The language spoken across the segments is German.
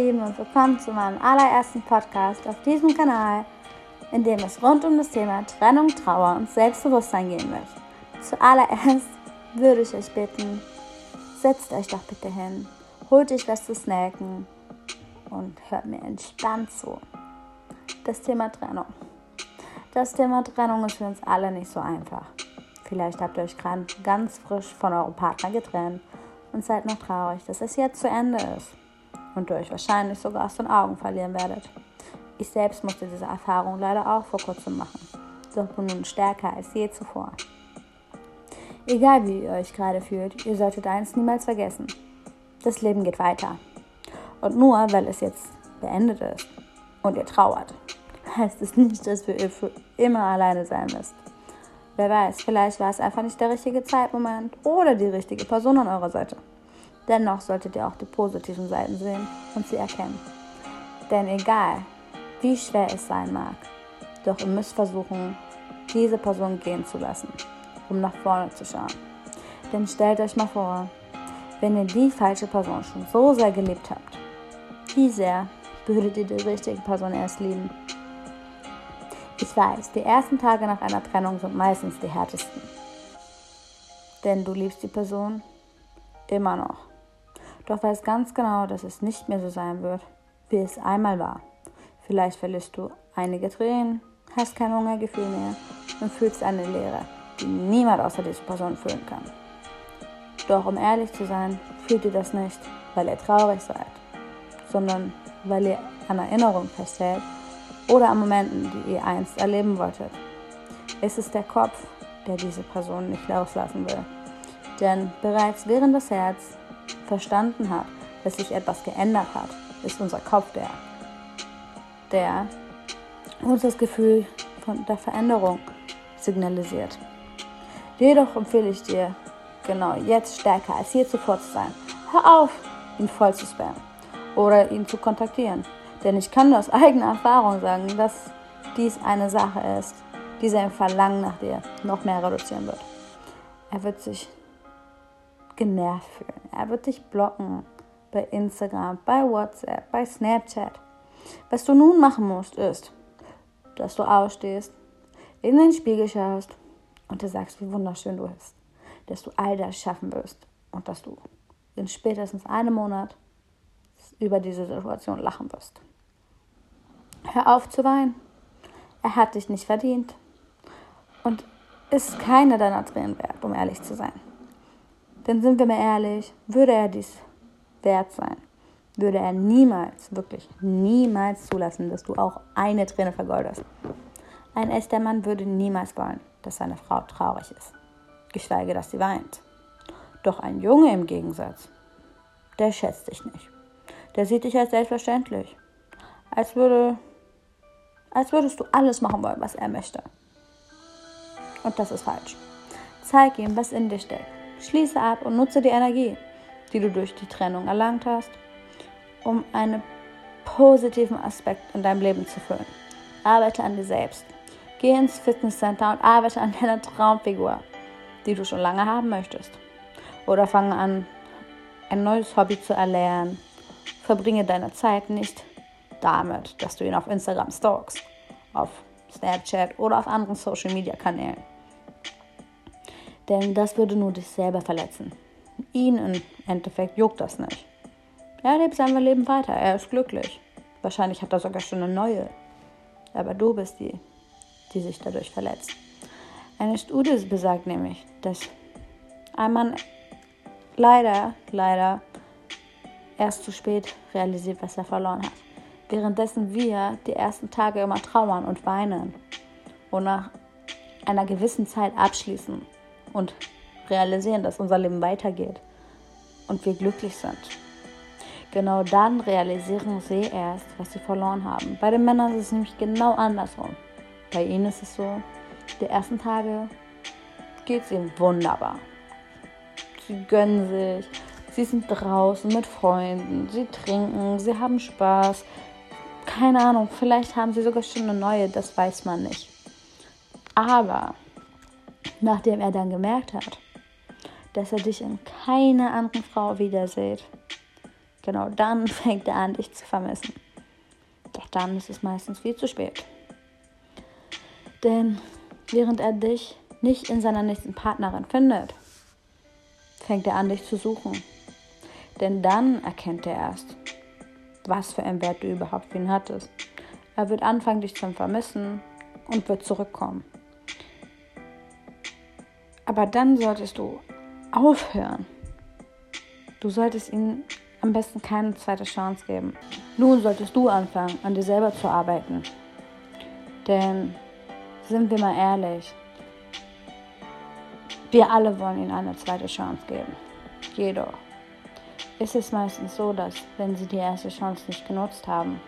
Lieben und willkommen zu meinem allerersten Podcast auf diesem Kanal, in dem es rund um das Thema Trennung, Trauer und Selbstbewusstsein gehen wird. Zuallererst würde ich euch bitten, setzt euch doch bitte hin, holt euch was zu snacken und hört mir entspannt zu. Das Thema Trennung. Das Thema Trennung ist für uns alle nicht so einfach. Vielleicht habt ihr euch gerade ganz frisch von eurem Partner getrennt und seid noch traurig, dass es jetzt zu Ende ist euch wahrscheinlich sogar aus den Augen verlieren werdet. Ich selbst musste diese Erfahrung leider auch vor kurzem machen, doch bin nun stärker als je zuvor. Egal wie ihr euch gerade fühlt, ihr solltet eins niemals vergessen. Das Leben geht weiter. Und nur weil es jetzt beendet ist und ihr trauert, heißt es nicht, dass ihr für immer alleine sein müsst. Wer weiß, vielleicht war es einfach nicht der richtige Zeitmoment oder die richtige Person an eurer Seite. Dennoch solltet ihr auch die positiven Seiten sehen und sie erkennen. Denn egal, wie schwer es sein mag, doch ihr müsst versuchen, diese Person gehen zu lassen, um nach vorne zu schauen. Denn stellt euch mal vor, wenn ihr die falsche Person schon so sehr geliebt habt, wie sehr würdet ihr die richtige Person erst lieben? Ich weiß, die ersten Tage nach einer Trennung sind meistens die härtesten. Denn du liebst die Person immer noch. Doch weißt ganz genau, dass es nicht mehr so sein wird, wie es einmal war. Vielleicht verlierst du einige Tränen, hast kein Hungergefühl mehr und fühlst eine Leere, die niemand außer dieser Person fühlen kann. Doch um ehrlich zu sein, fühlt ihr das nicht, weil ihr traurig seid, sondern weil ihr an Erinnerungen festhält oder an Momenten, die ihr einst erleben wolltet. Es ist der Kopf, der diese Person nicht loslassen will. Denn bereits während das Herz verstanden hat, dass sich etwas geändert hat, ist unser Kopf der, der uns das Gefühl von der Veränderung signalisiert. Jedoch empfehle ich dir, genau jetzt stärker als je zuvor zu sein. Hör auf, ihn voll zu spammen oder ihn zu kontaktieren. Denn ich kann aus eigener Erfahrung sagen, dass dies eine Sache ist, die sein Verlangen nach dir noch mehr reduzieren wird. Er wird sich genervt fühlen. Er wird dich blocken bei Instagram, bei WhatsApp, bei Snapchat. Was du nun machen musst, ist, dass du ausstehst, in den Spiegel schaust und dir sagst, wie wunderschön du bist. Dass du all das schaffen wirst und dass du in spätestens einem Monat über diese Situation lachen wirst. Hör auf zu weinen. Er hat dich nicht verdient und ist keine deiner Tränen wert, um ehrlich zu sein. Denn sind wir mal ehrlich, würde er dies wert sein, würde er niemals, wirklich niemals zulassen, dass du auch eine Träne vergoldest. Ein echter Mann würde niemals wollen, dass seine Frau traurig ist, geschweige, dass sie weint. Doch ein Junge im Gegensatz, der schätzt dich nicht. Der sieht dich als selbstverständlich, als würde, als würdest du alles machen wollen, was er möchte. Und das ist falsch. Zeig ihm, was in dir steckt. Schließe ab und nutze die Energie, die du durch die Trennung erlangt hast, um einen positiven Aspekt in deinem Leben zu füllen. Arbeite an dir selbst. Geh ins Fitnesscenter und arbeite an deiner Traumfigur, die du schon lange haben möchtest. Oder fange an, ein neues Hobby zu erlernen. Verbringe deine Zeit nicht damit, dass du ihn auf Instagram stalkst, auf Snapchat oder auf anderen Social Media Kanälen. Denn das würde nur dich selber verletzen. Ihn im Endeffekt juckt das nicht. Er lebt sein Leben weiter, er ist glücklich. Wahrscheinlich hat er sogar schon eine neue. Aber du bist die, die sich dadurch verletzt. Eine Studie besagt nämlich, dass ein Mann leider, leider erst zu spät realisiert, was er verloren hat. Währenddessen wir die ersten Tage immer trauern und weinen und nach einer gewissen Zeit abschließen und realisieren, dass unser Leben weitergeht und wir glücklich sind. Genau dann realisieren sie erst, was sie verloren haben. Bei den Männern ist es nämlich genau andersrum. Bei ihnen ist es so, die ersten Tage geht es ihnen wunderbar. Sie gönnen sich, sie sind draußen mit Freunden, sie trinken, sie haben Spaß. Keine Ahnung, vielleicht haben sie sogar schon eine neue, das weiß man nicht. Aber nachdem er dann gemerkt hat, dass er dich in keiner anderen Frau wiedersieht, genau dann fängt er an, dich zu vermissen. Doch dann ist es meistens viel zu spät. Denn während er dich nicht in seiner nächsten Partnerin findet, fängt er an, dich zu suchen. Denn dann erkennt er erst, was für einen Wert du überhaupt für ihn hattest. Er wird anfangen, dich zu vermissen und wird zurückkommen. Aber dann solltest du aufhören. Du solltest ihm am besten keine zweite Chance geben. Nun solltest du anfangen, an dir selber zu arbeiten. Denn, sind wir mal ehrlich, wir alle wollen ihnen eine zweite Chance geben. Jedoch ist es meistens so, dass wenn sie die erste Chance nicht genutzt haben,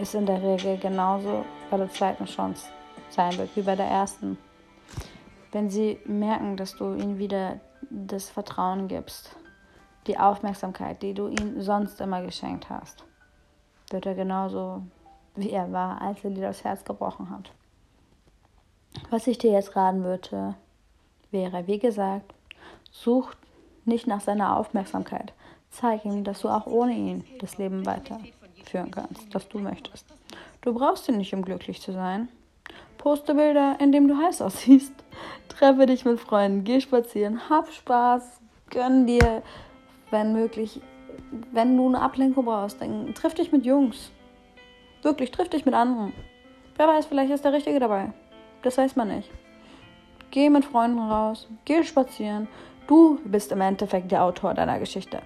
es in der Regel genauso bei der zweiten Chance sein wird wie bei der ersten. Wenn sie merken, dass du ihnen wieder das Vertrauen gibst, die Aufmerksamkeit, die du ihm sonst immer geschenkt hast, wird er genauso wie er war, als er dir das Herz gebrochen hat. Was ich dir jetzt raten würde, wäre, wie gesagt, such nicht nach seiner Aufmerksamkeit. Zeig ihm, dass du auch ohne ihn das Leben weiterführen kannst, das du möchtest. Du brauchst ihn nicht, um glücklich zu sein. Poste Bilder, in denen du heiß aussiehst. Treffe dich mit Freunden, geh spazieren, hab Spaß, gönn dir, wenn möglich, wenn du eine Ablenkung brauchst, dann triff dich mit Jungs. Wirklich, triff dich mit anderen. Wer weiß, vielleicht ist der Richtige dabei. Das weiß man nicht. Geh mit Freunden raus, geh spazieren. Du bist im Endeffekt der Autor deiner Geschichte.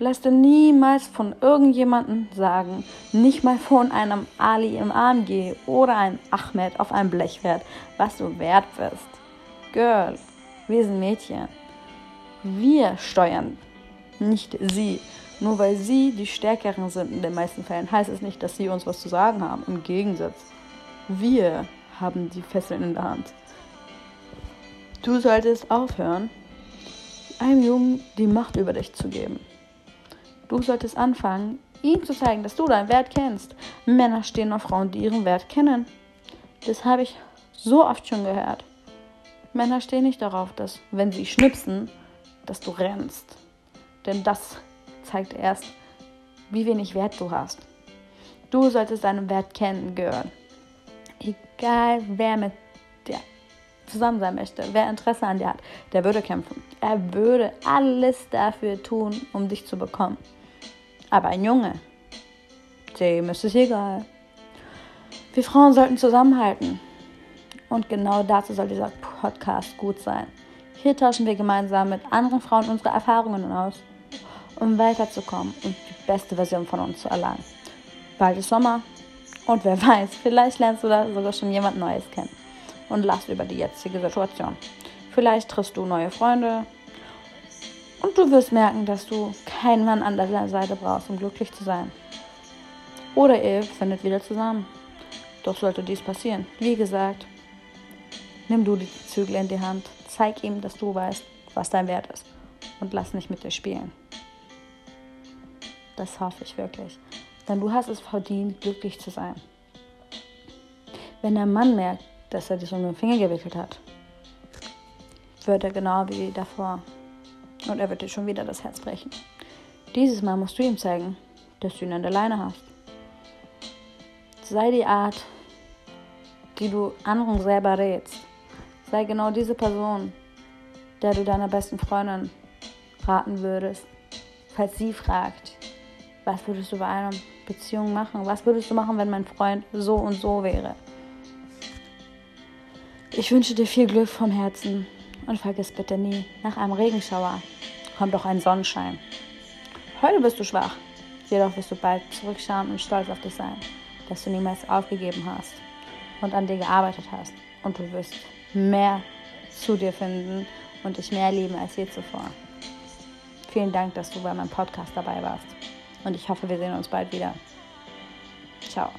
Lass dir niemals von irgendjemandem sagen, nicht mal von einem Ali im AMG oder einem Ahmed auf einem Blechwert, was du wert bist. Girl, wir sind Mädchen. Wir steuern, nicht sie. Nur weil sie die Stärkeren sind in den meisten Fällen, heißt es nicht, dass sie uns was zu sagen haben. Im Gegensatz, wir haben die Fesseln in der Hand. Du solltest aufhören, einem Jungen die Macht über dich zu geben. Du solltest anfangen, ihm zu zeigen, dass du deinen Wert kennst. Männer stehen auf Frauen, die ihren Wert kennen. Das habe ich so oft schon gehört. Männer stehen nicht darauf, dass, wenn sie schnipsen, dass du rennst. Denn das zeigt erst, wie wenig Wert du hast. Du solltest deinen Wert kennen, gehören. Egal, wer mit dir zusammen sein möchte, wer Interesse an dir hat, der würde kämpfen. Er würde alles dafür tun, um dich zu bekommen. Aber ein Junge, dem ist es egal. Wir Frauen sollten zusammenhalten. Und genau dazu soll dieser Podcast gut sein. Hier tauschen wir gemeinsam mit anderen Frauen unsere Erfahrungen aus, um weiterzukommen und die beste Version von uns zu erlangen. Bald ist Sommer und wer weiß, vielleicht lernst du da sogar schon jemand Neues kennen und lachst über die jetzige Situation. Vielleicht triffst du neue Freunde und du wirst merken, dass du keinen Mann an deiner Seite brauchst, um glücklich zu sein. Oder ihr findet wieder zusammen. Doch sollte dies passieren, wie gesagt, nimm du die Zügel in die Hand, zeig ihm, dass du weißt, was dein Wert ist und lass nicht mit dir spielen. Das hoffe ich wirklich. Denn du hast es verdient, glücklich zu sein. Wenn der Mann merkt, dass er dich um den Finger gewickelt hat, wird er genau wie davor und er wird dir schon wieder das Herz brechen. Dieses Mal musst du ihm zeigen, dass du ihn an der Leine hast. Sei die Art, die du anderen selber rätst. Sei genau diese Person, der du deiner besten Freundin raten würdest, falls sie fragt, was würdest du bei einer Beziehung machen? Was würdest du machen, wenn mein Freund so und so wäre? Ich wünsche dir viel Glück vom Herzen und vergiss bitte nie, nach einem Regenschauer kommt auch ein Sonnenschein. Heute bist du schwach, jedoch wirst du bald zurückschauen und stolz auf dich sein, dass du niemals aufgegeben hast und an dir gearbeitet hast. Und du wirst mehr zu dir finden und dich mehr lieben als je zuvor. Vielen Dank, dass du bei meinem Podcast dabei warst. Und ich hoffe, wir sehen uns bald wieder. Ciao.